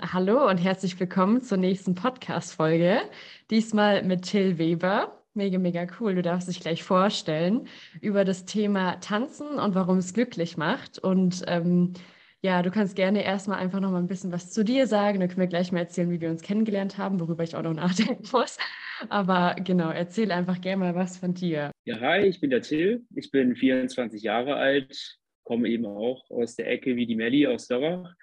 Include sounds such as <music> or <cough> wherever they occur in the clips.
Hallo und herzlich willkommen zur nächsten Podcast-Folge. Diesmal mit Till Weber. Mega, mega cool. Du darfst dich gleich vorstellen über das Thema Tanzen und warum es glücklich macht. Und ähm, ja, du kannst gerne erstmal einfach noch mal ein bisschen was zu dir sagen. Dann können wir gleich mal erzählen, wie wir uns kennengelernt haben, worüber ich auch noch <laughs> nachdenken muss. Aber genau, erzähl einfach gerne mal was von dir. Ja, hi, ich bin der Till. Ich bin 24 Jahre alt, komme eben auch aus der Ecke wie die Melli aus Lörrach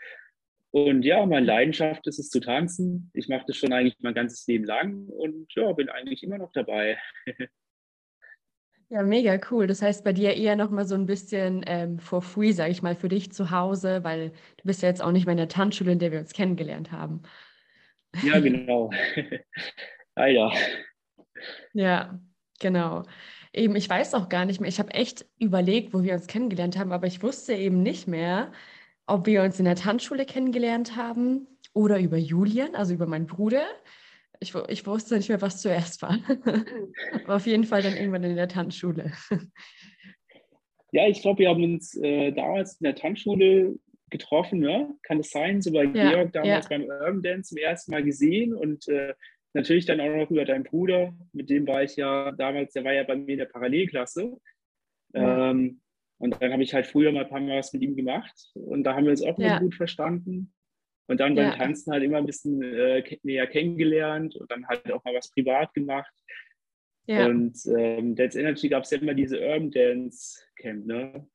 und ja, meine Leidenschaft ist es zu tanzen. Ich mache das schon eigentlich mein ganzes Leben lang und ja, bin eigentlich immer noch dabei. Ja, mega cool. Das heißt, bei dir eher noch mal so ein bisschen ähm, for free, sage ich mal, für dich zu Hause, weil du bist ja jetzt auch nicht mehr in der Tanzschule, in der wir uns kennengelernt haben. Ja, genau. <laughs> Leider. Ja, genau. Eben, ich weiß auch gar nicht mehr. Ich habe echt überlegt, wo wir uns kennengelernt haben, aber ich wusste eben nicht mehr, ob wir uns in der Tanzschule kennengelernt haben oder über Julian, also über meinen Bruder. Ich, ich wusste nicht mehr, was zuerst war. <laughs> Aber auf jeden Fall dann irgendwann in der Tanzschule. <laughs> Ja, ich glaube, wir haben uns äh, damals in der Tanzschule getroffen, ne? Kann es sein? So bei ja, Georg damals ja. beim Urban Dance zum ersten Mal gesehen und äh, natürlich dann auch noch über deinen Bruder, mit dem war ich ja damals, der war ja bei mir in der Parallelklasse. Ja. Ähm, und dann habe ich halt früher mal ein paar Mal was mit ihm gemacht und da haben wir uns auch ja. gut verstanden. Und dann beim ja. Tanzen halt immer ein bisschen äh, näher kennengelernt und dann halt auch mal was privat gemacht. Ja. Und ähm, Dance Energy gab es ja immer diese Urban Dance Camp, ne?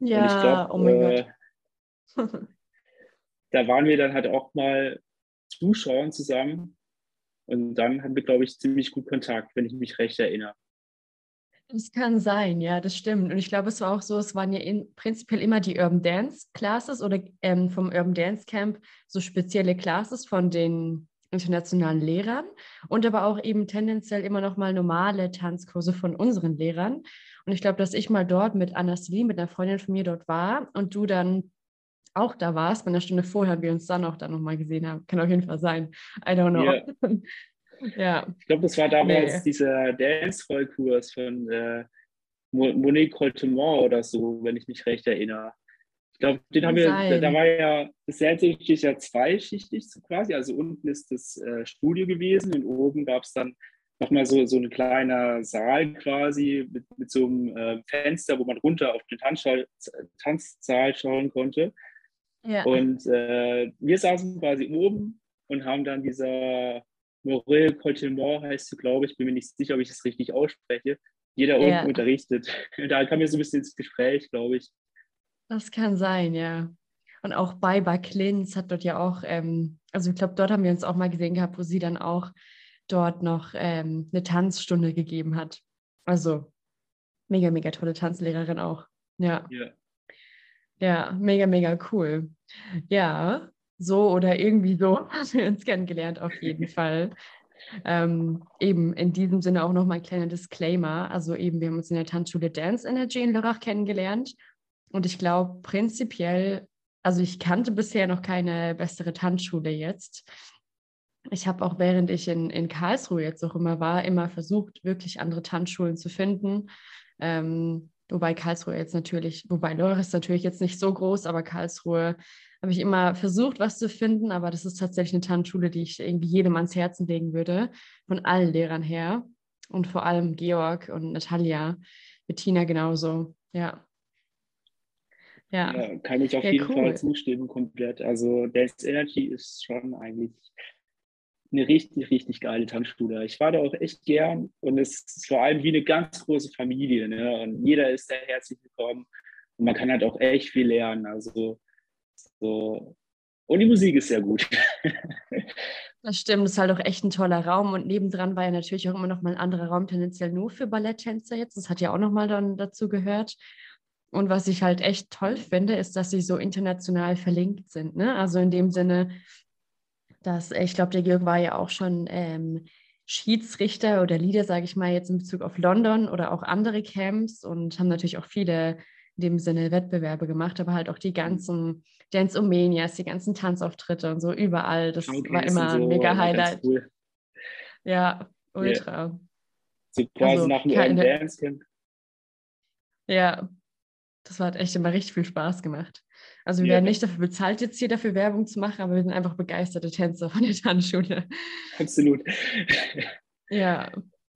Ja, und ich glaub, oh mein äh, Gott. <laughs> da waren wir dann halt auch mal zuschauen zusammen. Und dann hatten wir, glaube ich, ziemlich gut Kontakt, wenn ich mich recht erinnere. Das kann sein, ja, das stimmt. Und ich glaube, es war auch so, es waren ja in, prinzipiell immer die Urban Dance Classes oder ähm, vom Urban Dance Camp so spezielle Classes von den internationalen Lehrern und aber auch eben tendenziell immer noch mal normale Tanzkurse von unseren Lehrern. Und ich glaube, dass ich mal dort mit Anna Slee, mit einer Freundin von mir dort war und du dann auch da warst, bei einer Stunde vorher wir uns dann auch da nochmal gesehen haben. Kann auf jeden Fall sein. I don't know. Yeah. <laughs> Ja. Ich glaube, das war damals nee. dieser Dance-Vollkurs von äh, Monique Coltemont oder so, wenn ich mich recht erinnere. Ich glaube, den haben wir, da, war ja, das ist ja zweischichtig quasi. Also unten ist das äh, Studio gewesen und oben gab es dann nochmal so, so ein kleiner Saal quasi mit, mit so einem äh, Fenster, wo man runter auf den Tanzsaal, Tanzsaal schauen konnte. Ja. Und äh, wir saßen quasi oben und haben dann dieser Morel Coltemont heißt sie, glaube ich, bin mir nicht sicher, ob ich das richtig ausspreche, jeder ja. unten unterrichtet. <laughs> Da kam mir so ein bisschen ins Gespräch, glaube ich. Das kann sein, ja. Und auch bei Baklins hat dort ja auch, ähm, also ich glaube, dort haben wir uns auch mal gesehen gehabt, wo sie dann auch dort noch ähm, eine Tanzstunde gegeben hat. Also mega, mega tolle Tanzlehrerin auch. Ja. Ja, ja mega, mega cool. Ja, so oder irgendwie so <laughs> haben wir uns kennengelernt, auf jeden Fall. Ähm, eben in diesem Sinne auch nochmal ein kleiner Disclaimer. Also eben, wir haben uns in der Tanzschule Dance Energy in Lörrach kennengelernt. Und ich glaube prinzipiell, also ich kannte bisher noch keine bessere Tanzschule jetzt. Ich habe auch während ich in, in Karlsruhe jetzt auch immer war, immer versucht, wirklich andere Tanzschulen zu finden. Ähm, wobei Karlsruhe jetzt natürlich, wobei Lörrach ist natürlich jetzt nicht so groß, aber Karlsruhe habe ich immer versucht, was zu finden, aber das ist tatsächlich eine Tanzschule, die ich irgendwie jedem ans Herzen legen würde, von allen Lehrern her und vor allem Georg und Natalia, Bettina genauso, ja. Ja, ja kann ich auf ja, jeden cool. Fall zustimmen, komplett. Also Dance Energy ist schon eigentlich eine richtig, richtig geile Tanzschule. Ich war da auch echt gern und es ist vor allem wie eine ganz große Familie. Ne? Und jeder ist da herzlich willkommen und man kann halt auch echt viel lernen. Also so. Und die Musik ist sehr gut. <laughs> Das stimmt, das ist halt auch echt ein toller Raum. Und nebendran war ja natürlich auch immer noch mal ein anderer Raum, tendenziell nur für Balletttänzer jetzt. Das hat ja auch noch mal dann dazu gehört. Und was ich halt echt toll finde, ist, dass sie so international verlinkt sind. Ne? Also in dem Sinne, dass ich glaube, der Georg war ja auch schon ähm, Schiedsrichter oder Leader, sage ich mal, jetzt in Bezug auf London oder auch andere Camps und haben natürlich auch viele in dem Sinne Wettbewerbe gemacht, aber halt auch die ganzen Dance Omanias, die ganzen Tanzauftritte und so überall. Das okay, war immer ein mega Highlight. Cool. Ja, ultra. Yeah. So quasi also, nach dem Dance Camp. Ja, das hat echt immer richtig viel Spaß gemacht. Also wir ja. werden nicht dafür bezahlt, jetzt hier dafür Werbung zu machen, aber wir sind einfach begeisterte Tänzer von der Tanzschule. Absolut. ja,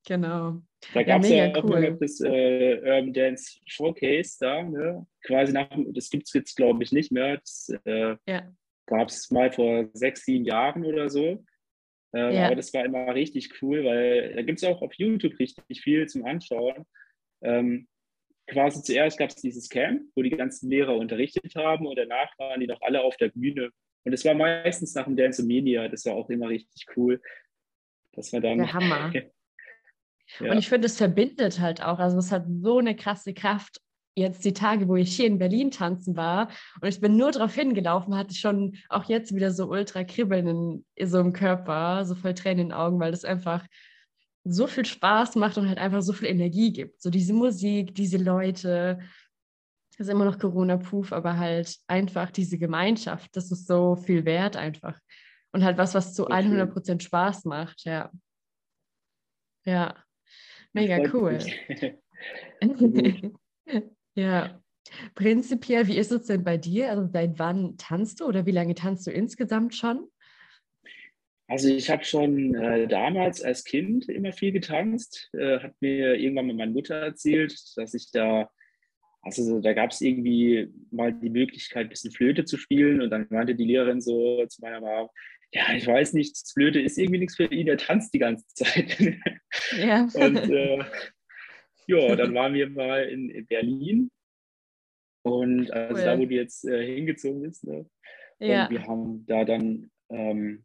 genau. Da gab es ja, ja auch cool. das äh, Urban Dance Showcase da, ne? quasi nach, das gibt es jetzt glaube ich nicht mehr. Das äh, ja. gab es mal vor sechs, sieben Jahren oder so. Äh, ja. Aber das war immer richtig cool, weil da gibt es auch auf YouTube richtig viel zum Anschauen. Ähm, quasi zuerst gab es dieses Camp, wo die ganzen Lehrer unterrichtet haben und danach waren die noch alle auf der Bühne. Und es war meistens nach dem Dance Media, das war auch immer richtig cool. Dass man dann. Der Hammer. <laughs> ja. Und ich finde, es verbindet halt auch. Also es hat so eine krasse Kraft. Jetzt die Tage, wo ich hier in Berlin tanzen war und ich bin nur darauf hingelaufen, hatte ich schon auch jetzt wieder so ultra Kribbeln in so im Körper, so voll Tränen in den Augen, weil das einfach so viel Spaß macht und halt einfach so viel Energie gibt. So diese Musik, diese Leute, das ist immer noch Corona-proof, aber halt einfach diese Gemeinschaft, das ist so viel wert einfach. Und halt was, was zu 100 Prozent Spaß macht, ja. Ja, mega cool. <laughs> <laughs> ja, prinzipiell, wie ist es denn bei dir? Also seit wann tanzt du oder wie lange tanzt du insgesamt schon? Also ich habe schon äh, damals als Kind immer viel getanzt. Äh, hat mir irgendwann mal meine Mutter erzählt, dass ich da, also da gab es irgendwie mal die Möglichkeit, ein bisschen Flöte zu spielen. Und dann meinte die Lehrerin so zu meiner Mama, ja, ich weiß nicht, Flöte ist irgendwie nichts für ihn, der tanzt die ganze Zeit. <laughs> Ja. Und äh, ja, dann waren wir mal in, in Berlin. Und also cool. da, wo du jetzt äh, hingezogen bist. Ne? Ja. Und wir haben da dann ähm,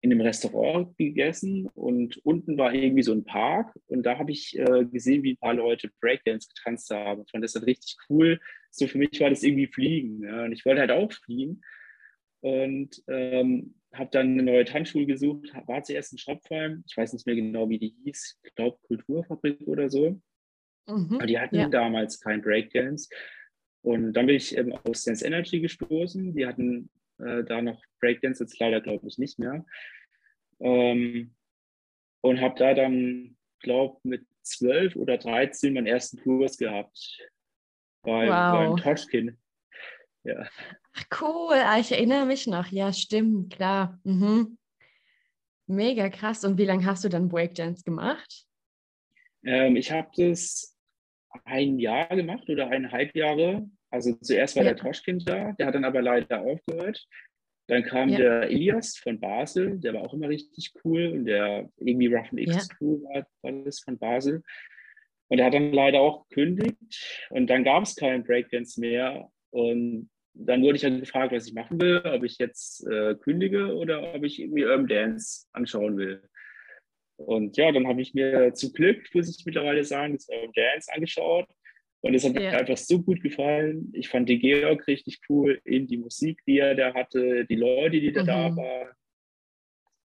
in einem Restaurant gegessen und unten war irgendwie so ein Park und da habe ich äh, gesehen, wie ein paar Leute Breakdance getanzt haben. Ich fand das dann richtig cool. So für mich war das irgendwie Fliegen ja? und ich wollte halt auch fliegen und ähm, habe dann eine neue Tanzschule gesucht, war zuerst in Schopfheim, ich weiß nicht mehr genau, wie die hieß, ich glaube Kulturfabrik oder so. Mhm, Aber die hatten ja. damals kein Breakdance. Und dann bin ich ähm, aus Sense Energy gestoßen. Die hatten äh, da noch Breakdance, jetzt leider glaube ich nicht mehr. Ähm, und habe da dann, glaube mit 12 oder 13 meinen ersten Kurs gehabt bei, wow. beim Toschkin. Ja. Ach cool, ah, ich erinnere mich noch. Ja, stimmt, klar. Mhm. Mega krass. Und wie lange hast du dann Breakdance gemacht? Ähm, ich habe das ein Jahr gemacht oder eineinhalb Jahre. Also zuerst war ja. der Toschkin da, der hat dann aber leider aufgehört. Dann kam ja. der Elias von Basel, der war auch immer richtig cool und der irgendwie Rough X ja. Crew war, war das von Basel. Und der hat dann leider auch gekündigt und dann gab es keinen Breakdance mehr. Und dann wurde ich dann gefragt, was ich machen will, ob ich jetzt äh, kündige oder ob ich irgendwie Urban Dance anschauen will. Und ja, dann habe ich mir zu Glück, muss ich mittlerweile sagen, das Urban Dance angeschaut und es hat ja. mir einfach so gut gefallen. Ich fand den Georg richtig cool, in die Musik, die er da hatte, die Leute, die da, mhm. da waren.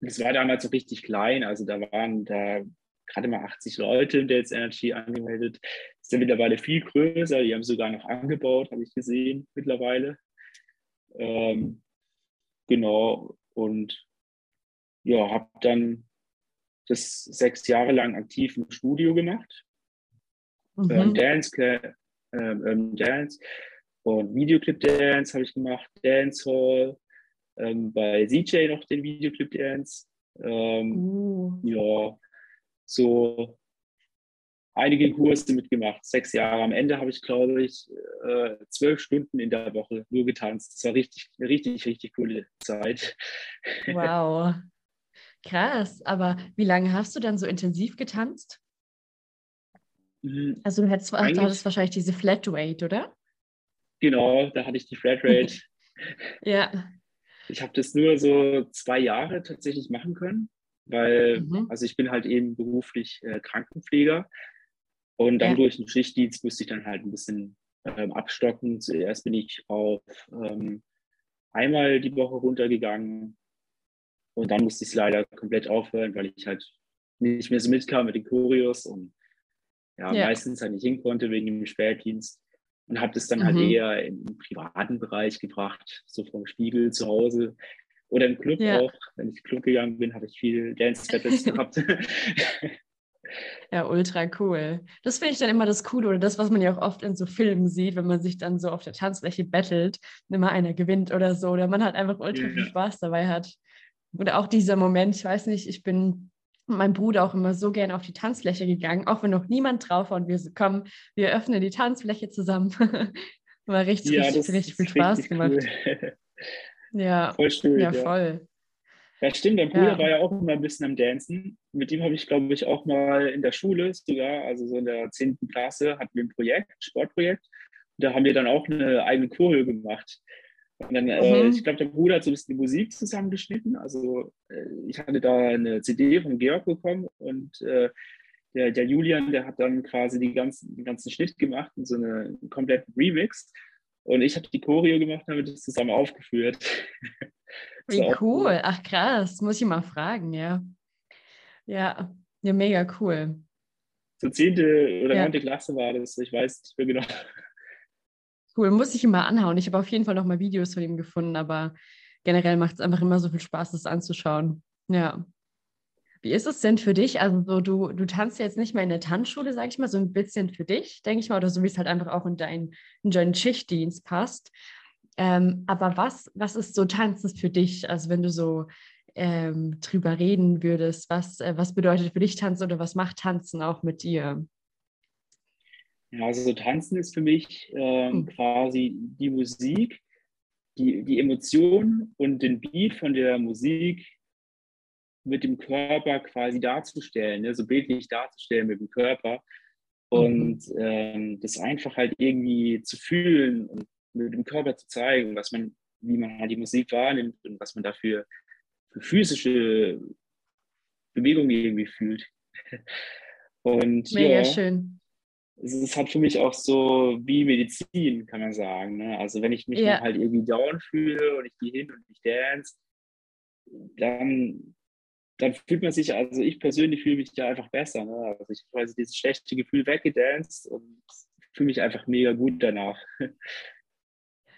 Es war damals so richtig klein, also da waren da gerade mal 80 Leute in Dance Energy angemeldet. Das ist ja mittlerweile viel größer, die haben sogar noch angebaut, habe ich gesehen mittlerweile. Ähm, genau, und ja, habe dann das sechs Jahre lang aktiv im Studio gemacht ähm, mhm. Dance, ähm, Dance und Videoclip Dance habe ich gemacht, Dancehall, ähm, bei CJ noch den Videoclip Dance. Ähm, uh. Ja, so einige Kurse mitgemacht, sechs Jahre. Am Ende habe ich, glaube ich, äh, zwölf Stunden in der Woche nur getanzt. Das war richtig, richtig, richtig coole Zeit. Wow. <laughs> Krass, aber wie lange hast du dann so intensiv getanzt? Mhm. Also du hättest, hattest wahrscheinlich diese Flatrate, oder? Genau, da hatte ich die Flatrate. <laughs> ja. Ich habe das nur so zwei Jahre tatsächlich machen können, weil, mhm. also ich bin halt eben beruflich äh, Krankenpfleger und dann ja. durch den Schichtdienst musste ich dann halt ein bisschen ähm, abstocken. Zuerst bin ich auf ähm, einmal die Woche runtergegangen und dann musste ich es leider komplett aufhören, weil ich halt nicht mehr so mitkam mit den Choreos und ja, ja. meistens halt nicht hin konnte wegen dem Spätdienst und habe das dann halt mhm. halt eher im privaten Bereich gebracht, so vom Spiegel zu Hause oder im Club ja. auch. Wenn ich Club gegangen bin, habe ich viel Dance Battles <laughs> gehabt. Ja, ultra cool. Das finde ich dann immer das Coole oder das, was man ja auch oft in so Filmen sieht, wenn man sich dann so auf der Tanzfläche battelt und immer einer gewinnt oder so, oder man halt einfach ultra viel Spaß dabei hat. Oder auch dieser Moment, ich weiß nicht, ich bin mit meinem Bruder auch immer so gerne auf die Tanzfläche gegangen, auch wenn noch niemand drauf war und wir so, komm, wir öffnen die Tanzfläche zusammen. <laughs> War richtig, ja, richtig, richtig viel Spaß richtig gemacht. <laughs> Ja, voll schön, ja, voll. Ja, stimmt. Dein Bruder ja. war ja auch immer ein bisschen am Dancen. Mit ihm habe ich, glaube ich, auch mal in der Schule sogar, also so in der 10. Klasse, hatten wir ein Projekt, ein Sportprojekt. Und da haben wir dann auch eine eigene Choreo gemacht. Und dann, äh, mhm. ich glaube, der Bruder hat so ein bisschen die Musik zusammengeschnitten. Also äh, ich hatte da eine CD von Georg bekommen und äh, der, der, Julian, der hat dann quasi die ganzen, den ganzen Schnitt gemacht und so eine, einen kompletten Remix. Und ich habe die Choreo gemacht habe das zusammen aufgeführt. <laughs> Wie cool. cool. Ach krass, muss ich mal fragen, ja. Ja, ja, mega cool. So zehnte oder neunte ja. Klasse war das, ich weiß nicht mehr genau. Cool, muss ich immer anhauen. Ich habe auf jeden Fall noch mal Videos von ihm gefunden, aber generell macht es einfach immer so viel Spaß, das anzuschauen. Ja. Wie ist es denn für dich? Also so, du, du tanzt jetzt nicht mehr in der Tanzschule, sage ich mal, so ein bisschen für dich, denke ich mal, oder so wie es halt einfach auch in, dein, in deinen Schichtdienst passt. Ähm, aber was, was ist so Tanzen für dich? Also wenn du so ähm, drüber reden würdest, was, äh, was bedeutet für dich Tanzen oder was macht Tanzen auch mit dir? Ja, also so Tanzen ist für mich ähm, mhm. quasi die Musik, die, die Emotion und den Beat von der Musik mit dem Körper quasi darzustellen, ne? so bildlich darzustellen mit dem Körper und mhm. ähm, das einfach halt irgendwie zu fühlen und mit dem Körper zu zeigen, was man, wie man halt die Musik wahrnimmt und was man dafür für physische Bewegungen irgendwie fühlt. <laughs> Und Mega ja, schön. Es ist halt für mich auch so wie Medizin, kann man sagen. Ne? Also wenn ich mich ja. halt irgendwie down fühle und ich gehe hin und ich dance, dann, dann fühlt man sich, also ich persönlich fühle mich ja einfach besser. Ne? Also ich habe also dieses schlechte Gefühl weggedanced und fühle mich einfach mega gut danach. <laughs>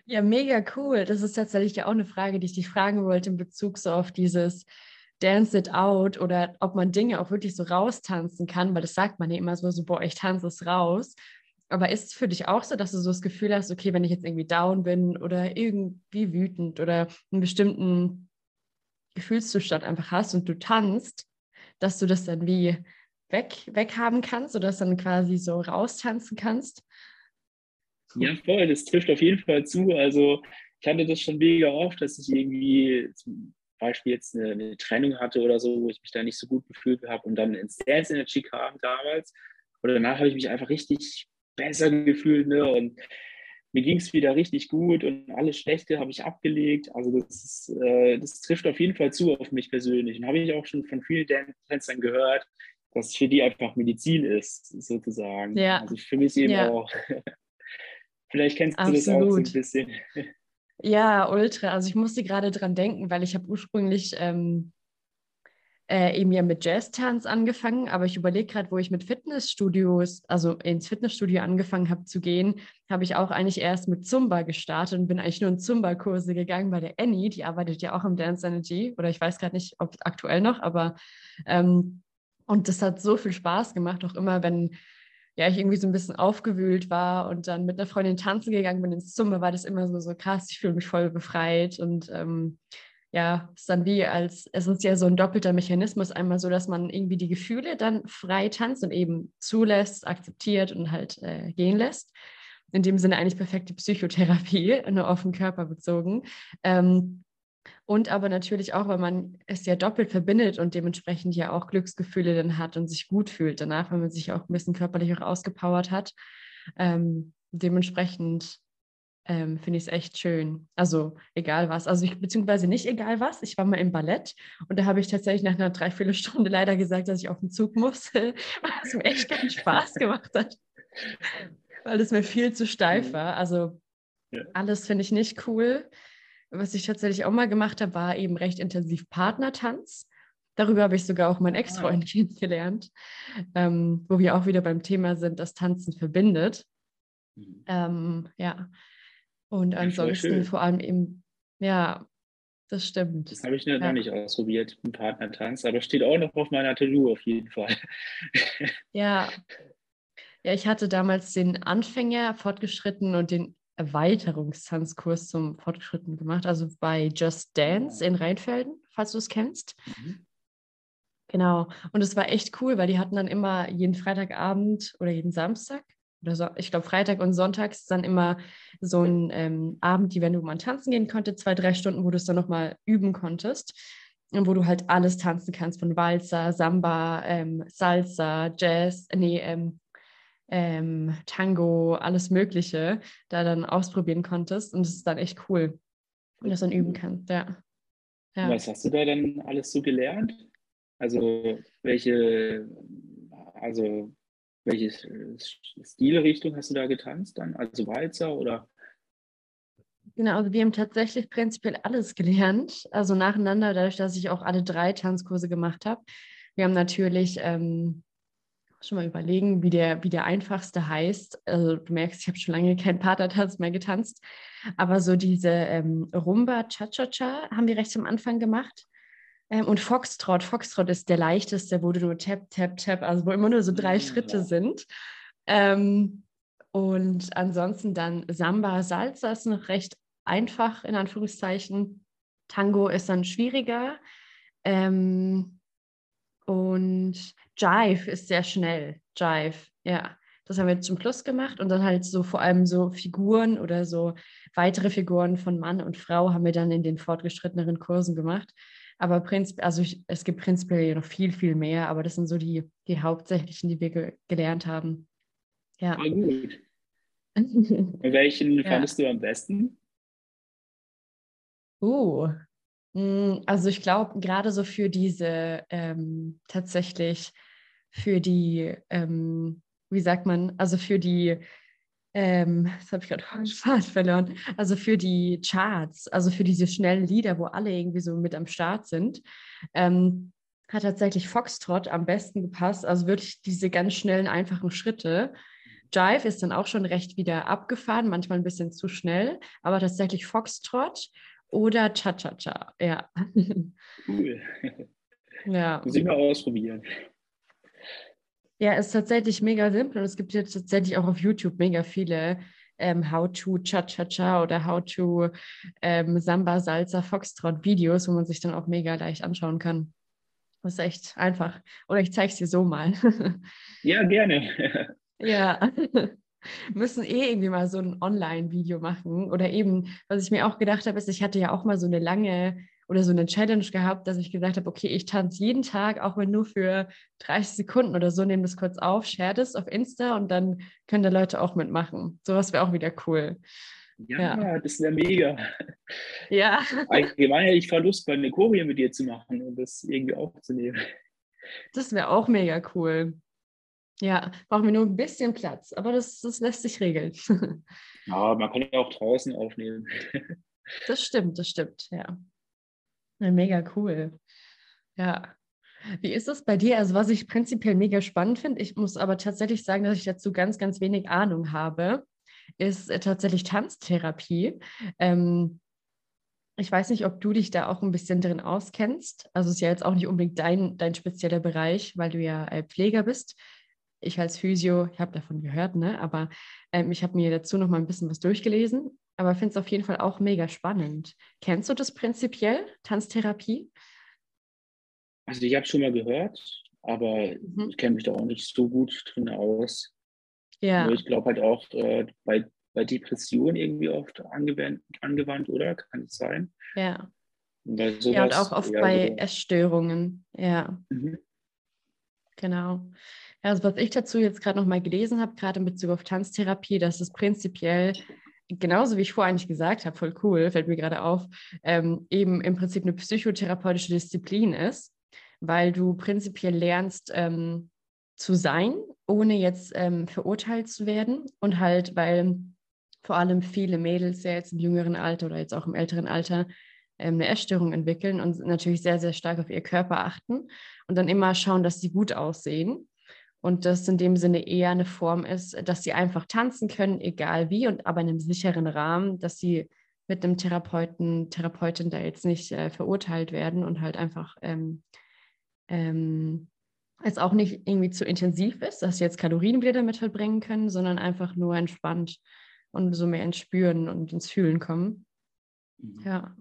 Ja, mega cool. Das ist tatsächlich ja auch eine Frage, die ich dich fragen wollte in Bezug so auf dieses Dance It Out oder ob man Dinge auch wirklich so raustanzen kann, weil das sagt man ja immer so, so boah, ich tanze es raus. Aber ist es für dich auch so, dass du so das Gefühl hast, okay, wenn ich jetzt irgendwie down bin oder irgendwie wütend oder einen bestimmten Gefühlszustand einfach hast und du tanzt, dass du das dann wie weg, weghaben kannst oder das dann quasi so raustanzen kannst? Ja, voll, das trifft auf jeden Fall zu. Also ich hatte das schon mega oft, dass ich irgendwie zum Beispiel jetzt eine, eine Trennung hatte oder so, wo ich mich da nicht so gut gefühlt habe und dann ins Dance Energy kam damals. Und danach habe ich mich einfach richtig besser gefühlt ne? und mir ging es wieder richtig gut und alles Schlechte habe ich abgelegt. Also das, ist, äh, das trifft auf jeden Fall zu auf mich persönlich. Und habe ich auch schon von vielen Tänzern gehört, dass es für die einfach Medizin ist, sozusagen. Ja. Also für mich eben ja. auch. <laughs> Vielleicht kennst du Absolut. das auch so ein bisschen. <laughs> Ja, ultra. Also ich musste gerade dran denken, weil ich habe ursprünglich ähm, äh, eben ja mit Jazz-Tanz angefangen, aber ich überlege gerade, wo ich mit Fitnessstudios, also ins Fitnessstudio angefangen habe zu gehen, habe ich auch eigentlich erst mit Zumba gestartet und bin eigentlich nur in Zumba-Kurse gegangen bei der Annie, die arbeitet ja auch im Dance Energy oder ich weiß gerade nicht, ob aktuell noch, aber ähm, und das hat so viel Spaß gemacht, auch immer, wenn ja, ich irgendwie so ein bisschen aufgewühlt war und dann mit einer Freundin tanzen gegangen bin ins Zimmer, war das immer so, so krass, ich fühle mich voll befreit und ähm, ja, ist dann wie als, es ist ja so ein doppelter Mechanismus, einmal so, dass man irgendwie die Gefühle dann frei tanzt und eben zulässt, akzeptiert und halt äh, gehen lässt. In dem Sinne eigentlich perfekte Psychotherapie, <laughs> nur auf den Körper bezogen. Ähm, und aber natürlich auch, weil man es ja doppelt verbindet und dementsprechend ja auch Glücksgefühle dann hat und sich gut fühlt danach, wenn man sich auch ein bisschen körperlich auch ausgepowert hat. Ähm, dementsprechend ähm, finde ich es echt schön. Also egal was. Also ich, beziehungsweise nicht egal was. Ich war mal im Ballett und da habe ich tatsächlich nach einer Dreiviertelstunde leider gesagt, dass ich auf den Zug muss, <laughs> was mir echt keinen Spaß gemacht hat. weil es mir viel zu steif mhm. war. Also ja. alles finde ich nicht cool. Was ich tatsächlich auch mal gemacht habe, war eben recht intensiv Partnertanz. Darüber habe ich sogar auch meinen ah. Ex-Freund <laughs> kennengelernt, ähm, wo wir auch wieder beim Thema sind, dass Tanzen verbindet. Mhm. Ähm, ja. Und ansonsten vor allem eben, ja, das stimmt. Das habe ich noch ja. nicht ausprobiert, einen Partnertanz, aber steht auch noch auf meiner To-Do auf jeden Fall. ja. <laughs> Ja, ich hatte damals den Anfänger fortgeschritten und den Erweiterungstanzkurs zum Fortgeschritten gemacht, also bei Just Dance in Rheinfelden, falls du es kennst. Mhm. Genau. Und es war echt cool, weil die hatten dann immer jeden Freitagabend oder jeden Samstag oder so, ich glaube Freitag und Sonntags dann immer so ein ähm, Abend, die, wenn du mal tanzen gehen konntest, zwei, drei Stunden, wo du es dann nochmal üben konntest. Und wo du halt alles tanzen kannst, von Walzer, Samba, ähm, Salsa, Jazz, nee, ähm, ähm, Tango, alles Mögliche, da dann ausprobieren konntest. Und es ist dann echt cool, wenn du das dann üben kannst, ja. ja. Was hast du da dann alles so gelernt? Also welche, also welche Stilrichtung hast du da getanzt dann? Also Walzer oder? Genau, also wir haben tatsächlich prinzipiell alles gelernt, also nacheinander, dadurch, dass ich auch alle drei Tanzkurse gemacht habe. Wir haben natürlich ähm, schon mal überlegen, wie der, wie der einfachste heißt. Also du merkst, ich habe schon lange keinen Patertanz mehr getanzt, aber so diese ähm, Rumba Cha-Cha-Cha haben wir recht am Anfang gemacht. Ähm, und Foxtrot, Foxtrot ist der leichteste, wo du nur tap, tap, tap, also wo immer nur so drei mhm, Schritte sind. Ähm, und ansonsten dann Samba, Salsa ist noch recht einfach, in Anführungszeichen. Tango ist dann schwieriger. Ähm, und Jive ist sehr schnell. Jive, ja. Das haben wir zum Plus gemacht und dann halt so vor allem so Figuren oder so weitere Figuren von Mann und Frau haben wir dann in den fortgeschritteneren Kursen gemacht. Aber prinzip, also ich, es gibt prinzipiell noch viel, viel mehr, aber das sind so die, die hauptsächlichen, die wir ge gelernt haben. Ja. Ah, gut. <laughs> welchen ja. fandest du am besten? Uh, also ich glaube, gerade so für diese ähm, tatsächlich für die, ähm, wie sagt man, also für die ähm, das habe ich gerade Faden verloren, also für die Charts, also für diese schnellen Lieder, wo alle irgendwie so mit am Start sind, ähm, hat tatsächlich Foxtrot am besten gepasst, also wirklich diese ganz schnellen, einfachen Schritte. Jive ist dann auch schon recht wieder abgefahren, manchmal ein bisschen zu schnell, aber tatsächlich Foxtrot oder Cha-Cha-Cha, ja. Cool. <laughs> Ja. Muss ich mal ausprobieren. Ja, ist tatsächlich mega simpel und es gibt jetzt tatsächlich auch auf YouTube mega viele ähm, How to Cha-Cha-Cha oder How to ähm, Samba Salsa Foxtrot Videos, wo man sich dann auch mega leicht anschauen kann. Das ist echt einfach. Oder ich zeige es dir so mal. <laughs> ja, gerne. ja. <laughs> müssen eh irgendwie mal so ein Online-Video machen. Oder eben, was ich mir auch gedacht habe, ist, ich hatte ja auch mal so eine lange oder so eine Challenge gehabt, dass ich gesagt habe, okay, ich tanze jeden Tag, auch wenn nur für 30 Sekunden oder so, nehme das kurz auf, share das auf Insta und dann können da Leute auch mitmachen. Sowas wäre auch wieder cool. Ja, ja. das wäre mega. Ja. Allgemein hätte ich Verlust, eine Choreo mit dir zu machen und das irgendwie aufzunehmen. Das wäre auch mega cool. Ja, brauchen wir nur ein bisschen Platz, aber das, das lässt sich regeln. <laughs> Ja, man kann ja auch draußen aufnehmen. Das stimmt, das stimmt, ja. Mega cool. Ja. Wie ist es bei dir? Also, was ich prinzipiell mega spannend finde, ich muss aber tatsächlich sagen, dass ich dazu ganz, ganz wenig Ahnung habe, ist äh, tatsächlich Tanztherapie. Ähm, ich weiß nicht, ob du dich da auch ein bisschen drin auskennst. Also, es ist ja jetzt auch nicht unbedingt dein, dein spezieller Bereich, weil du ja äh, Pfleger bist. Ich als Physio, ich habe davon gehört, ne? aber ähm, ich habe mir dazu noch mal ein bisschen was durchgelesen aber finde es auf jeden Fall auch mega spannend. Kennst du das prinzipiell, Tanztherapie? Also ich habe schon mal gehört, aber mhm. ich kenne mich da auch nicht so gut drin aus. Ja. ich glaube halt auch äh, bei, bei Depressionen irgendwie oft angewandt, angewandt, oder? Kann es sein? Ja. Und sowas, ja, und auch oft bei so. Essstörungen, ja. Mhm. Genau. Also was ich dazu jetzt gerade noch mal gelesen habe, gerade in Bezug auf Tanztherapie, dass es prinzipiell genauso wie ich vorher eigentlich gesagt habe, voll cool, fällt mir gerade auf, ähm, eben im Prinzip eine psychotherapeutische Disziplin ist, weil du prinzipiell lernst ähm, zu sein ohne jetzt ähm, verurteilt zu werden und halt, weil vor allem viele Mädels ja jetzt im jüngeren Alter oder jetzt auch im älteren Alter ähm, eine Essstörung entwickeln und natürlich sehr, sehr stark auf ihr Körper achten und dann immer schauen, dass sie gut aussehen. Und das in dem Sinne eher eine Form ist, dass sie einfach tanzen können, egal wie, und aber in einem sicheren Rahmen, dass sie mit einem Therapeuten, Therapeutin da jetzt nicht äh, verurteilt werden und halt einfach ähm, ähm, es auch nicht irgendwie zu intensiv ist, dass sie jetzt Kalorien wieder damit verbringen können, sondern einfach nur entspannt und so mehr ins Spüren und ins Fühlen kommen. Mhm. Ja.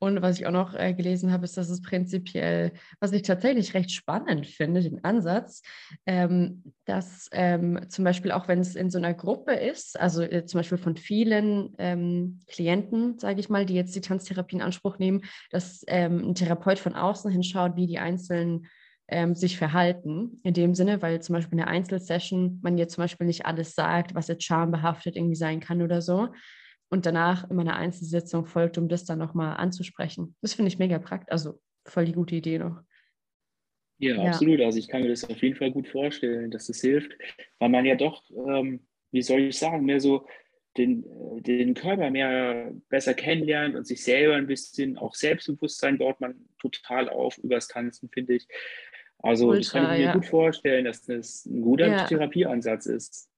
Und was ich auch noch äh, gelesen habe, ist, dass es prinzipiell, was ich tatsächlich recht spannend finde, den Ansatz, ähm, dass ähm, zum Beispiel auch wenn es in so einer Gruppe ist, also äh, zum Beispiel von vielen ähm, Klienten, sage ich mal, die jetzt die Tanztherapie in Anspruch nehmen, dass ähm, ein Therapeut von außen hinschaut, wie die einzelnen ähm, sich verhalten. In dem Sinne, weil zum Beispiel in einer Einzelsession man jetzt zum Beispiel nicht alles sagt, was jetzt schambehaftet irgendwie sein kann oder so. Und danach in meiner Einzelsitzung folgt, um das dann nochmal anzusprechen. Das finde ich mega praktisch, also voll die gute Idee noch. Ja, ja, absolut. Also ich kann mir das auf jeden Fall gut vorstellen, dass das hilft, weil man ja doch, ähm, wie soll ich sagen, mehr so den, äh, den Körper mehr besser kennenlernt und sich selber ein bisschen, auch Selbstbewusstsein baut man total auf übers Tanzen, finde ich. Also Ultra, das kann ich mir ja. gut vorstellen, dass das ein guter ja. Therapieansatz ist.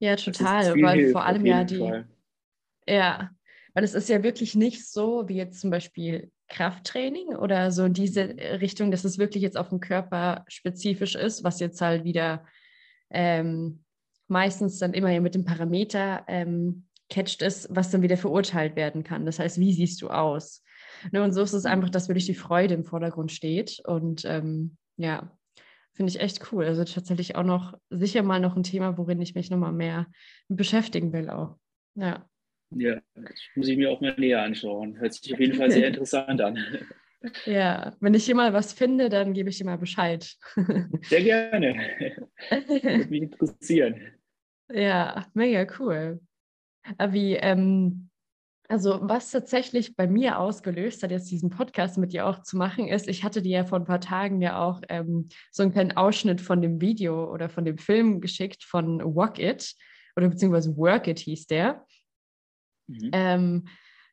Ja, total, weil hilft, vor allem ja die, Fall. Ja, weil es ist ja wirklich nicht so wie jetzt zum Beispiel Krafttraining oder so in diese Richtung, dass es wirklich jetzt auf den Körper spezifisch ist, was jetzt halt wieder ähm, meistens dann immer mit dem Parameter ähm, catcht ist, was dann wieder verurteilt werden kann. Das heißt, wie siehst du aus? Ne, und so ist es einfach, dass wirklich die Freude im Vordergrund steht. Und ähm, ja, finde ich echt cool. Also tatsächlich auch noch sicher mal noch ein Thema, worin ich mich nochmal mehr beschäftigen will auch. Ja. Ja, das muss ich mir auch mal näher anschauen. Hört sich auf jeden Fall sehr <laughs> interessant an. Ja, wenn ich hier mal was finde, dann gebe ich dir mal Bescheid. Sehr gerne. <laughs> Würde mich interessieren. Ja, mega cool. Wie, ähm, also was tatsächlich bei mir ausgelöst hat, jetzt diesen Podcast mit dir auch zu machen, ist, ich hatte dir ja vor ein paar Tagen ja auch ähm, so einen kleinen Ausschnitt von dem Video oder von dem Film geschickt von Walk It oder beziehungsweise Work It hieß der. Mhm. Ähm,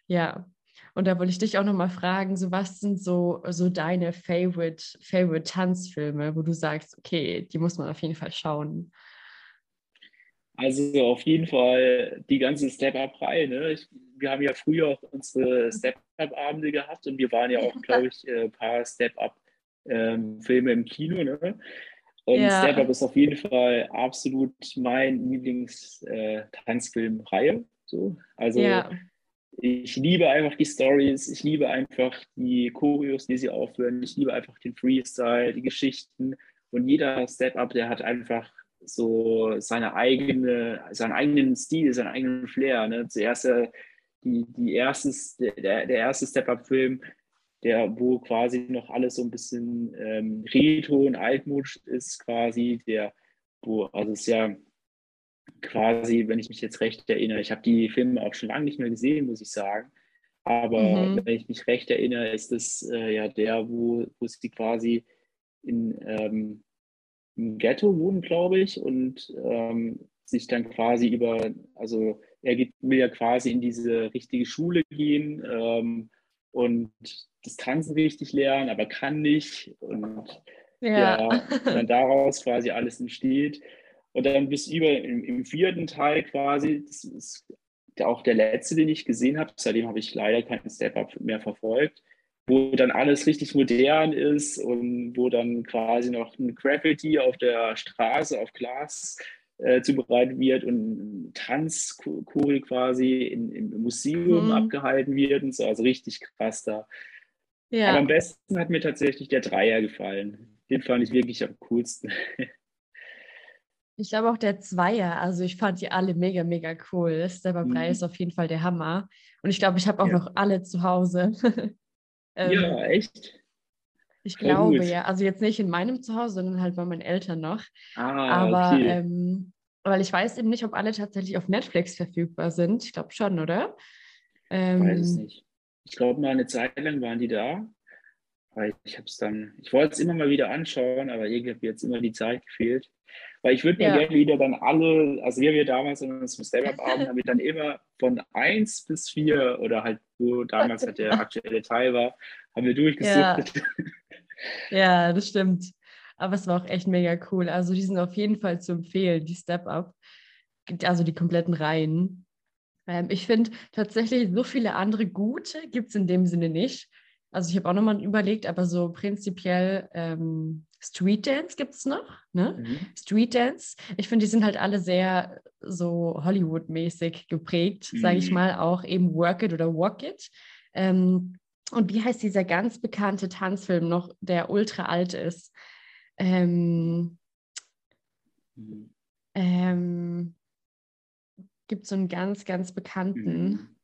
ja, und da wollte ich dich auch nochmal fragen, so was sind so, so deine Favorite, Favorite Tanzfilme, wo du sagst, okay, die muss man auf jeden Fall schauen? Also auf jeden Fall die ganze Step-Up-Reihe. Ne? wir haben ja früher auch unsere Step-Up-Abende gehabt und wir waren ja auch, <laughs> glaube ich, ein äh, paar Step-Up-Filme im Kino. Ne? Und ja. Step-Up ist auf jeden Fall absolut mein Lieblings-Tanzfilm-Reihe. So. Also ja. ich liebe einfach die Stories, ich liebe einfach die Choreos, die sie aufhören, ich liebe einfach den Freestyle, die Geschichten. Und jeder Step-Up, der hat einfach so seine eigene, seinen eigenen Stil, seinen eigenen Flair. Ne? Zuerst äh, die, die erstes, der, der erste Step-Up-Film, der, wo quasi noch alles so ein bisschen ähm, retro und altmodisch ist, quasi, der, wo, also es ist ja quasi, wenn ich mich jetzt recht erinnere, ich habe die Filme auch schon lange nicht mehr gesehen, muss ich sagen. Aber mhm. wenn ich mich recht erinnere, ist das äh, ja der, wo, wo sie quasi in, ähm, im Ghetto wohnen, glaube ich, und ähm, sich dann quasi über, also er will ja quasi in diese richtige Schule gehen ähm, und das Tanzen richtig lernen, aber kann nicht. Und ja, ja <laughs> dann daraus quasi alles entsteht. Und dann bis über im, im vierten Teil quasi, das ist auch der letzte, den ich gesehen habe, seitdem habe ich leider keinen Step-Up mehr verfolgt, wo dann alles richtig modern ist und wo dann quasi noch ein Graffiti auf der Straße auf Glas äh, zubereitet wird und Tanzchoreo quasi in, im Museum mhm. abgehalten wird und so, also richtig krass da. Ja. Aber am besten hat mir tatsächlich der Dreier gefallen. Den fand ich wirklich am coolsten. <laughs> Ich glaube auch der Zweier, also ich fand die alle mega, mega cool. Stepper mhm. ist auf jeden Fall der Hammer. Und ich glaube, ich habe auch ja. noch alle zu Hause. <laughs> ähm, ja, echt? Ich Voll glaube gut. ja. Also jetzt nicht in meinem Zuhause, sondern halt bei meinen Eltern noch. Ah, Aber okay. ähm, weil ich weiß eben nicht, ob alle tatsächlich auf Netflix verfügbar sind. Ich glaube schon, oder? Ähm, ich weiß es nicht. Ich glaube, mal eine Zeit lang waren die da. ich habe es dann, ich wollte es immer mal wieder anschauen, aber irgendwie hat mir jetzt immer die Zeit gefehlt. Weil ich würde mir ja. gerne wieder dann alle, also wie wir damals in unserem Stand-Up-Abend, haben wir dann immer von 1 bis 4 oder halt, wo damals halt der aktuelle Teil war, haben wir durchgesucht. Ja. ja, das stimmt. Aber es war auch echt mega cool. Also die sind auf jeden Fall zu empfehlen, die Step-Up. Also die kompletten Reihen. Ähm, ich finde tatsächlich, so viele andere gute gibt es in dem Sinne nicht. Also ich habe auch nochmal überlegt, aber so prinzipiell ähm, Street Dance gibt es noch. Ne? Mhm. Street Dance. Ich finde, die sind halt alle sehr so Hollywood-mäßig geprägt, mhm. sage ich mal, auch eben Work It oder Walk It. Ähm, und wie heißt dieser ganz bekannte Tanzfilm noch, der ultra alt ist? Ähm, mhm. ähm, gibt so einen ganz, ganz bekannten. Mhm.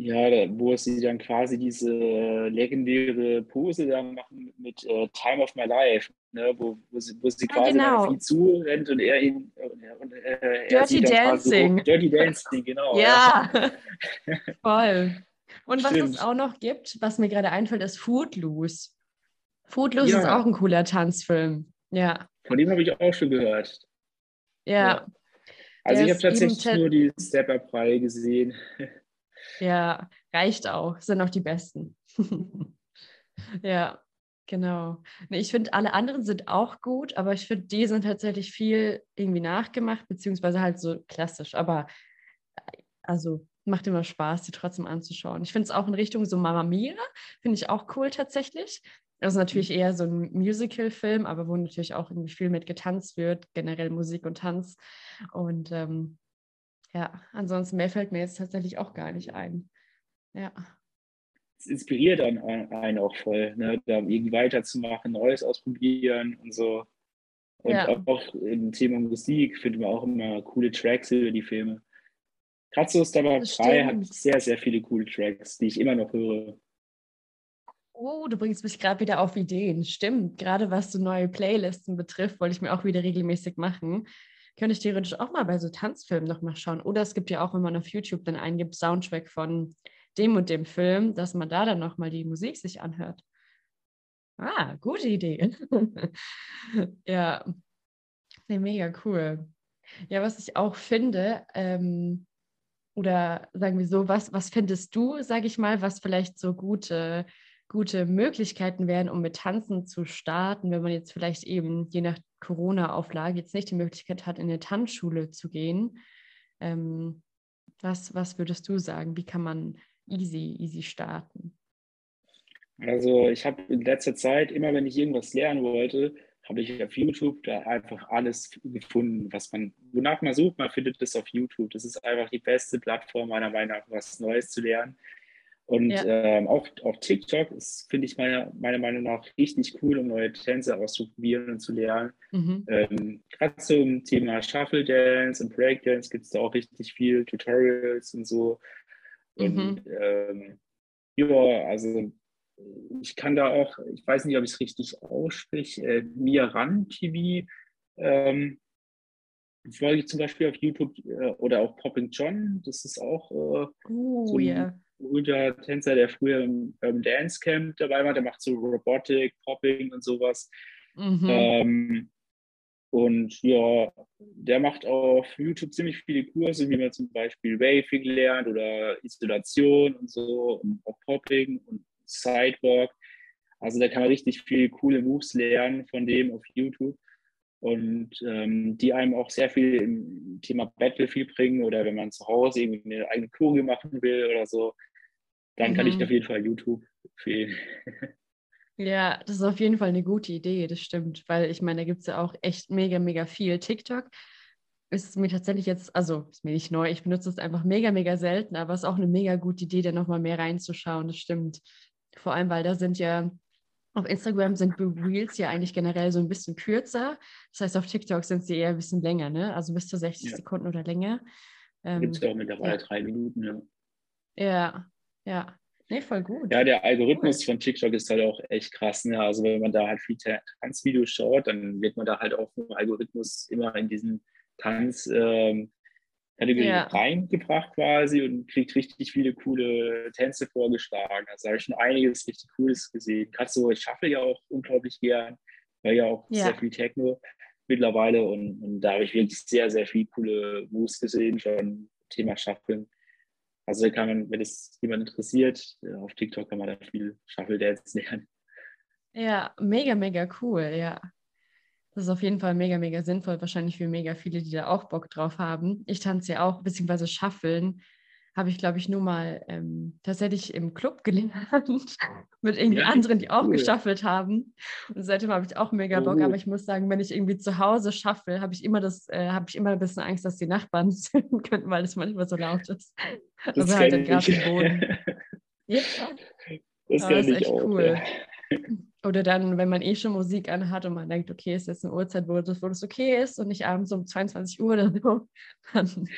Ja, da, wo sie dann quasi diese legendäre Pose da machen mit äh, Time of My Life, ne? wo, wo, sie, wo sie ja, quasi genau. auf ihn zurennt und er ihn. Und, äh, Dirty Dancing. Dirty Dancing, genau. ja, ja. <laughs> voll. Und was Stimmt. es auch noch gibt, was mir gerade einfällt, ist Footloose. Footloose ja. ist auch ein cooler Tanzfilm. Ja. Von dem habe ich auch schon gehört. Ja. ja. Also ich habe tatsächlich nur die Step-Up-Reihe gesehen. <laughs> Ja, reicht auch. Sind auch die besten. <laughs> ja, genau. Ich finde, alle anderen sind auch gut, aber ich finde, die sind tatsächlich viel irgendwie nachgemacht, beziehungsweise halt so klassisch. Aber also macht immer Spaß, die trotzdem anzuschauen. Ich finde es auch in Richtung so Mama Mia, finde ich auch cool tatsächlich. Also natürlich eher so ein Musical-Film, aber wo natürlich auch irgendwie viel mit getanzt wird, generell Musik und Tanz. Und ähm, ja, ansonsten mehr fällt mir jetzt tatsächlich auch gar nicht ein. Ja. Es inspiriert einen, einen auch voll, ne? da irgendwie weiterzumachen, Neues ausprobieren und so. Und ja. auch im Thema Musik finden wir auch immer coole Tracks über die Filme. Gerade so Star 3 hat sehr, sehr viele coole Tracks, die ich immer noch höre. Oh, du bringst mich gerade wieder auf Ideen. Stimmt, gerade was so neue Playlisten betrifft, wollte ich mir auch wieder regelmäßig machen könnte ich theoretisch auch mal bei so Tanzfilmen noch mal schauen. Oder es gibt ja auch, wenn man auf YouTube dann eingibt, Soundtrack von dem und dem Film, dass man da dann noch mal die Musik sich anhört. Ah, gute Idee. <laughs> ja, nee, mega cool. Ja, was ich auch finde, ähm, oder sagen wir so, was, was findest du, sage ich mal, was vielleicht so gute gute Möglichkeiten wären, um mit Tanzen zu starten, wenn man jetzt vielleicht eben je nach Corona-Auflage jetzt nicht die Möglichkeit hat, in eine Tanzschule zu gehen. Ähm, was, was würdest du sagen? Wie kann man easy, easy starten? Also ich habe in letzter Zeit, immer wenn ich irgendwas lernen wollte, habe ich auf YouTube da einfach alles gefunden, was man, wonach man sucht, man findet das auf YouTube. Das ist einfach die beste Plattform meiner Meinung nach, was Neues zu lernen. Und ja. ähm, auch, auch TikTok ist, finde ich meiner, meiner Meinung nach richtig cool, um neue Tänze auszuprobieren und zu lernen. Mhm. Ähm, Gerade zum Thema Shuffle Dance und Breakdance gibt es da auch richtig viel Tutorials und so. Und mhm. ähm, ja, also ich kann da auch, ich weiß nicht, ob ich es richtig ausspreche, äh, Miran TV ähm, folge ich zum Beispiel auf YouTube äh, oder auch Popping John, das ist auch äh, uh, so ein, yeah berühmter Tänzer, der früher im Urban Dance Camp dabei war, der macht so Robotik, Popping und sowas. Mhm. Ähm, und ja, der macht auf YouTube ziemlich viele Kurse, wie man zum Beispiel Waving lernt oder Isolation und so, und auch Popping und Sidewalk. Also da kann man richtig viele coole Moves lernen von dem auf YouTube und ähm, die einem auch sehr viel im Thema Battlefield bringen oder wenn man zu Hause irgendwie eine eigene Choreo machen will oder so, dann mhm. kann ich mhm. auf jeden Fall YouTube empfehlen. <laughs> Ja, das ist auf jeden Fall eine gute Idee, das stimmt, weil ich meine, da gibt es ja auch echt mega, mega viel. TikTok ist mir tatsächlich jetzt, also ist mir nicht neu, ich benutze es einfach mega, mega selten, aber es ist auch eine mega gute Idee, da nochmal mehr reinzuschauen, das stimmt. Vor allem, weil da sind ja, auf Instagram sind Reels ja eigentlich generell so ein bisschen kürzer. Das heißt, auf TikTok sind sie eher ein bisschen länger, ne? Also bis zu 60 ja. Sekunden oder länger. Ähm, Gibt es ja auch mittlerweile ja. drei Minuten, ja. Ja, ja, nee, voll gut. Ja, der Algorithmus von TikTok ist halt auch echt krass. Ne? Also wenn man da halt viel Tanzvideos schaut, dann wird man da halt auch vom Algorithmus immer in diesen Tanz, ähm, ja. reingebracht quasi und kriegt richtig viele coole Tänze vorgeschlagen. Also habe ich schon einiges richtig Cooles gesehen. Gerade so, ich schaffe ja auch unglaublich gern, weil ja auch ja. sehr viel Techno mittlerweile und, und da habe ich wirklich sehr, sehr viele coole Moves gesehen, schon Thema Shufflen. Also kann man, wenn es jemand interessiert, äh, auf TikTok kann man da viel Shuffle Dance lernen. Ja, mega, mega cool, ja. Das ist auf jeden Fall mega, mega sinnvoll. Wahrscheinlich für mega viele, die da auch Bock drauf haben. Ich tanze ja auch, beziehungsweise Shuffeln habe ich, glaube ich, nur mal ähm, tatsächlich im Club <laughs> gelernt mit irgendwie ja, anderen, die auch cool. geschaffelt haben. Und seitdem habe ich auch mega Bock. Oh. Aber ich muss sagen, wenn ich irgendwie zu Hause schaffe, habe ich immer das, äh, habe ich immer ein bisschen Angst, dass die Nachbarn <laughs> sehen könnten, weil es manchmal so laut ist. Das also halt im Boden. ja. Das, das ist echt auch, cool. Ja. Oder dann, wenn man eh schon Musik anhat und man denkt, okay, ist jetzt eine Uhrzeit, wo das, wo das okay ist und nicht abends um 22 Uhr oder so, <laughs> dann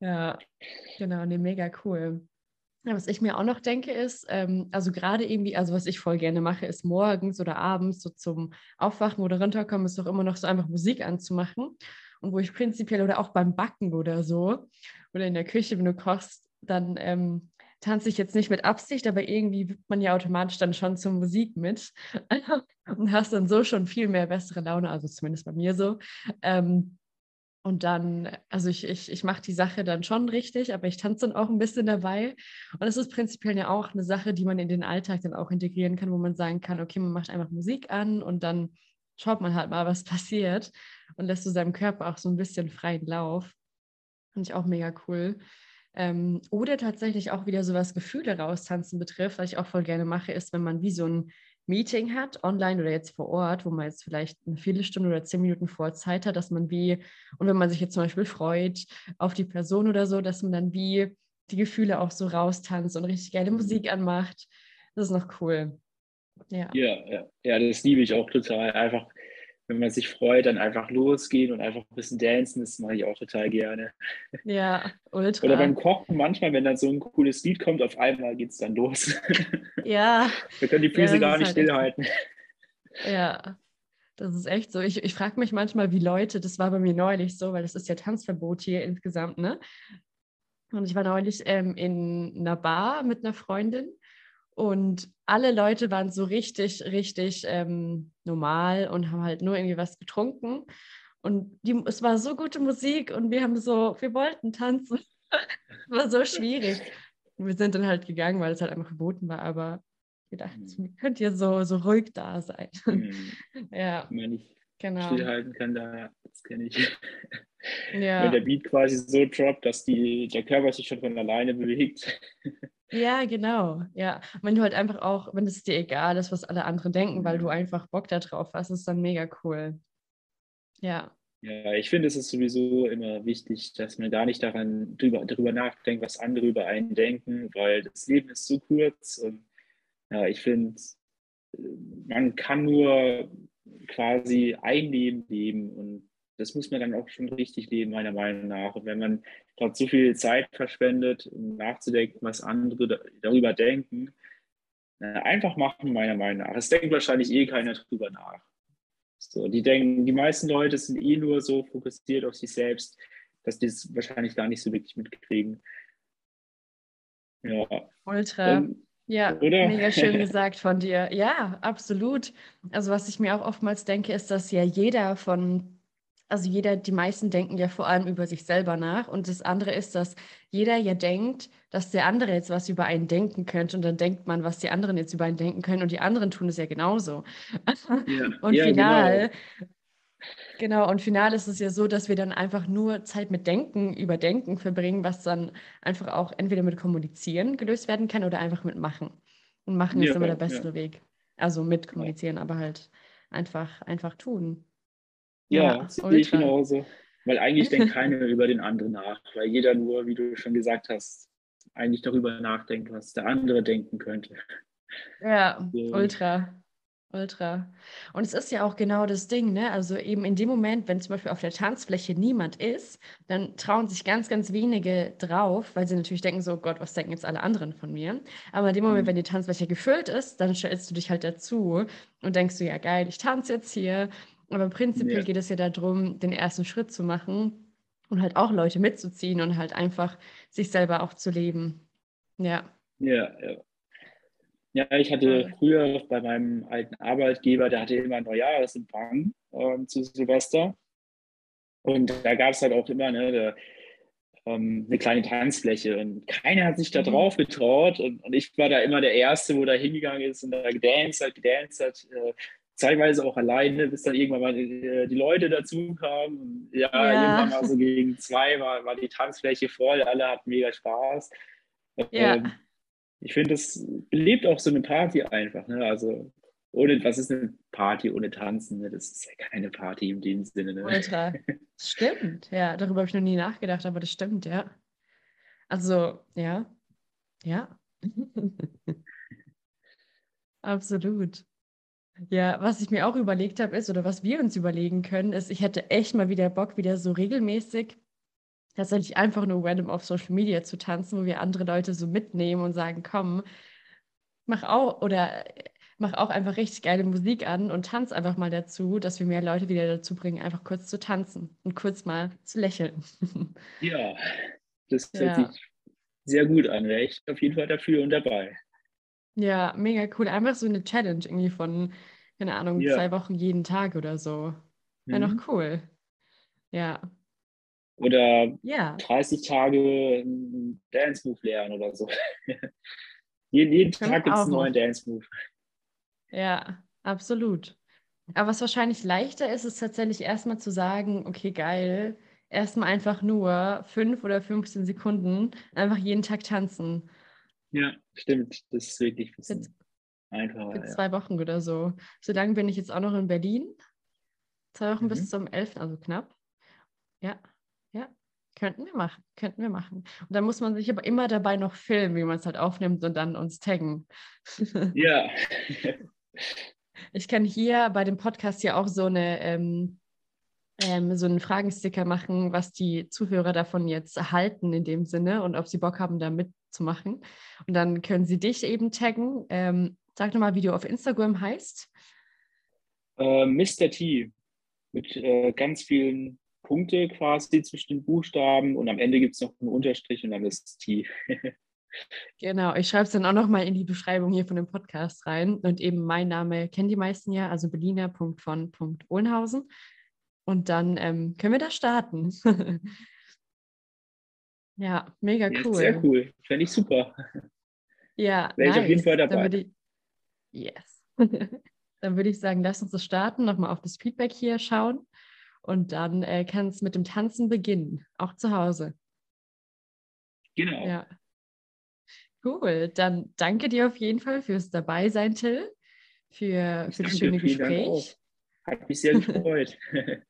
ja, genau, nee, mega cool. Was ich mir auch noch denke ist, ähm, also gerade irgendwie, also was ich voll gerne mache, ist morgens oder abends so zum Aufwachen oder runterkommen, ist doch immer noch so einfach Musik anzumachen. Und wo ich prinzipiell oder auch beim Backen oder so oder in der Küche, wenn du kochst, dann ähm, tanze ich jetzt nicht mit Absicht, aber irgendwie wird man ja automatisch dann schon zur Musik mit <laughs> und hast dann so schon viel mehr bessere Laune, also zumindest bei mir so. Ähm, und dann, also ich, ich, ich mache die Sache dann schon richtig, aber ich tanze dann auch ein bisschen dabei. Und es ist prinzipiell ja auch eine Sache, die man in den Alltag dann auch integrieren kann, wo man sagen kann, okay, man macht einfach Musik an und dann schaut man halt mal, was <laughs> passiert und lässt so seinem Körper auch so ein bisschen freien Lauf. Finde ich auch mega cool. Ähm, oder tatsächlich auch wieder so was Gefühle raustanzen betrifft, was ich auch voll gerne mache, ist, wenn man wie so ein Meeting hat, online oder jetzt vor Ort, wo man jetzt vielleicht eine Viertelstunde oder zehn Minuten vor Zeit hat, dass man wie, und wenn man sich jetzt zum Beispiel freut auf die Person oder so, dass man dann wie die Gefühle auch so raustanzt und richtig geile mhm. Musik anmacht. Das ist noch cool. Ja, ja, ja, ja das liebe ich auch total. Einfach wenn man sich freut, dann einfach losgehen und einfach ein bisschen dancen, das mache ich auch total gerne. Ja, ultra. Oder beim Kochen manchmal, wenn dann so ein cooles Lied kommt, auf einmal geht es dann los. <laughs> Ja. Wir können die Füße ja, gar nicht halt stillhalten. Ja, das ist echt so. Ich, ich frage mich manchmal, wie Leute, das war bei mir neulich so, weil es ist ja Tanzverbot hier insgesamt, ne? Und ich war neulich ähm, in einer Bar mit einer Freundin und alle Leute waren so richtig, richtig ähm, normal und haben halt nur irgendwie was getrunken. Und die, es war so gute Musik und wir haben so, wir wollten tanzen. <laughs> war so schwierig. Und wir sind dann halt gegangen, weil es halt einfach verboten war, aber wir dachten, mhm. könnt ihr so, so ruhig da sein. Mhm. <laughs> ja. Wenn ich genau. stillhalten kann, da, das kenne ich. Ja. Wenn der Beat quasi so droppt, dass die, der Körper sich schon von alleine bewegt. <laughs> Ja, genau. Ja. wenn du halt einfach auch, wenn es dir egal ist, was alle anderen denken, weil du einfach Bock da drauf hast, ist dann mega cool. Ja. Ja, ich finde, es ist sowieso immer wichtig, dass man gar nicht daran drüber, darüber nachdenkt, was andere über einen denken, weil das Leben ist so kurz. Und ja, ich finde, man kann nur quasi ein Leben leben und das muss man dann auch schon richtig leben, meiner Meinung nach. Und wenn man dort so viel Zeit verschwendet, um nachzudenken, was andere darüber denken, einfach machen, meiner Meinung nach. Es denkt wahrscheinlich eh keiner drüber nach. So, die denken, die meisten Leute sind eh nur so fokussiert auf sich selbst, dass die es wahrscheinlich gar nicht so wirklich mitkriegen. Ja. Ultra. Und, ja, oder? mega schön <laughs> gesagt von dir. Ja, absolut. Also was ich mir auch oftmals denke, ist, dass ja jeder von also jeder, die meisten denken ja vor allem über sich selber nach. Und das andere ist, dass jeder ja denkt, dass der andere jetzt was über einen denken könnte. Und dann denkt man, was die anderen jetzt über einen denken können. Und die anderen tun es ja genauso. <laughs> Ja. und ja, final, genau. genau, und final ist es ja so, dass wir dann einfach nur Zeit mit Denken, über Denken verbringen, was dann einfach auch entweder mit Kommunizieren gelöst werden kann oder einfach mit Machen. Und Machen ja, ist immer der beste Weg. Also mit kommunizieren, aber halt einfach, einfach tun. Ja, ja sehe ich genauso. Weil eigentlich denkt <laughs> keiner über den anderen nach, weil jeder nur, wie du schon gesagt hast, eigentlich darüber nachdenkt, was der andere denken könnte. Ja, so. ultra. Ultra. Und es ist ja auch genau das Ding, ne? Also eben in dem Moment, wenn zum Beispiel auf der Tanzfläche niemand ist, dann trauen sich ganz, ganz wenige drauf, weil sie natürlich denken so, oh Gott, was denken jetzt alle anderen von mir? Aber in dem Moment, mhm. wenn die Tanzfläche gefüllt ist, dann stellst du dich halt dazu und denkst du, ja geil, ich tanze jetzt hier aber prinzipiell ja. geht es ja darum, den ersten Schritt zu machen und halt auch Leute mitzuziehen und halt einfach sich selber auch zu leben. Ja. Ja, ja. Ja, ich hatte früher bei meinem alten Arbeitgeber, der hatte immer einen Neujahresempfang ähm, zu Silvester. Und da gab es halt auch immer ne, der, ähm, eine kleine Tanzfläche. Und keiner hat sich da mhm. drauf getraut. Und, und, ich war da immer der Erste, wo da hingegangen ist und da gedanced hat, gedanced hat. Äh, zeitweise auch alleine, bis dann irgendwann mal die, äh, die Leute dazu kamen. Ja, ja, irgendwann mal so gegen zwei war, war die Tanzfläche voll, alle hatten mega Spaß. Ja. Ähm, ich finde, das belebt auch so eine Party einfach. Ne? Also, ohne, was ist eine Party ohne Tanzen? Ne? Das ist ja keine Party in dem Sinne. Ne? Ultra. <laughs> Stimmt, ja, darüber habe ich noch nie nachgedacht, aber das stimmt, ja. Also, ja, ja. <laughs> Absolut. Ja, was ich mir auch überlegt habe, ist, oder was wir uns überlegen können, ist, ich hätte echt mal wieder Bock, wieder so regelmäßig tatsächlich einfach nur random auf Social Media zu tanzen, wo wir andere Leute so mitnehmen und sagen, komm, mach auch oder mach auch einfach richtig geile Musik an und tanz einfach mal dazu, dass wir mehr Leute wieder dazu bringen, einfach kurz zu tanzen und kurz mal zu lächeln. <laughs> Ja, das hört ja. sich sehr gut an. Wäre ich auf jeden Fall dafür und dabei. Ja, mega cool. Einfach so eine Challenge irgendwie von, keine Ahnung, ja. zwei Wochen jeden Tag oder so. Wäre mhm. noch cool. Ja. Oder ja. 30 Tage Dance Move lernen oder so. <laughs> jeden, jeden Tag gibt es einen neuen Dance Move. Ja, absolut. Aber was wahrscheinlich leichter ist, ist tatsächlich erstmal zu sagen, okay, geil, erstmal einfach nur fünf oder 15 Sekunden einfach jeden Tag tanzen. Ja, stimmt. Das ist wirklich ein bisschen einfacher. Für zwei Wochen oder so. So lange bin ich jetzt auch noch in Berlin. Zwei Wochen mhm. bis zum 11., also knapp. Ja, ja. Könnten wir machen, könnten wir machen. Und dann muss man sich aber immer dabei noch filmen, wie man es halt aufnimmt und dann uns taggen. <laughs> Ja. ich kann hier bei dem Podcast ja auch so eine ähm, ähm, so einen Fragensticker machen, was die Zuhörer davon jetzt erhalten in dem Sinne und ob sie Bock haben, da mitzumachen. Und dann können sie dich eben taggen. Ähm, sag nochmal, wie du auf Instagram heißt. Äh, Mr. T. Mit äh, ganz vielen Punkte quasi zwischen den Buchstaben und am Ende gibt es noch einen Unterstrich und dann ist T. <laughs> Genau, ich schreibe es dann auch nochmal in die Beschreibung hier von dem Podcast rein. Und eben mein Name kennen die meisten ja, also belina.von.ohlenhausen. Und dann ähm, können wir da starten. <laughs> ja, mega cool. Ja, sehr cool. Fände ich super. Ja, Wäre nice. ich auf jeden Fall dabei. Ich, yes. <laughs> dann würde ich sagen, lass uns das starten, nochmal auf das Feedback hier schauen. Und dann äh, kann es mit dem Tanzen beginnen, auch zu Hause. Genau. Ja. Cool. Dann danke dir auf jeden Fall fürs Dabeisein, Till, für, für das schöne Gespräch. Hat mich sehr gefreut. <laughs>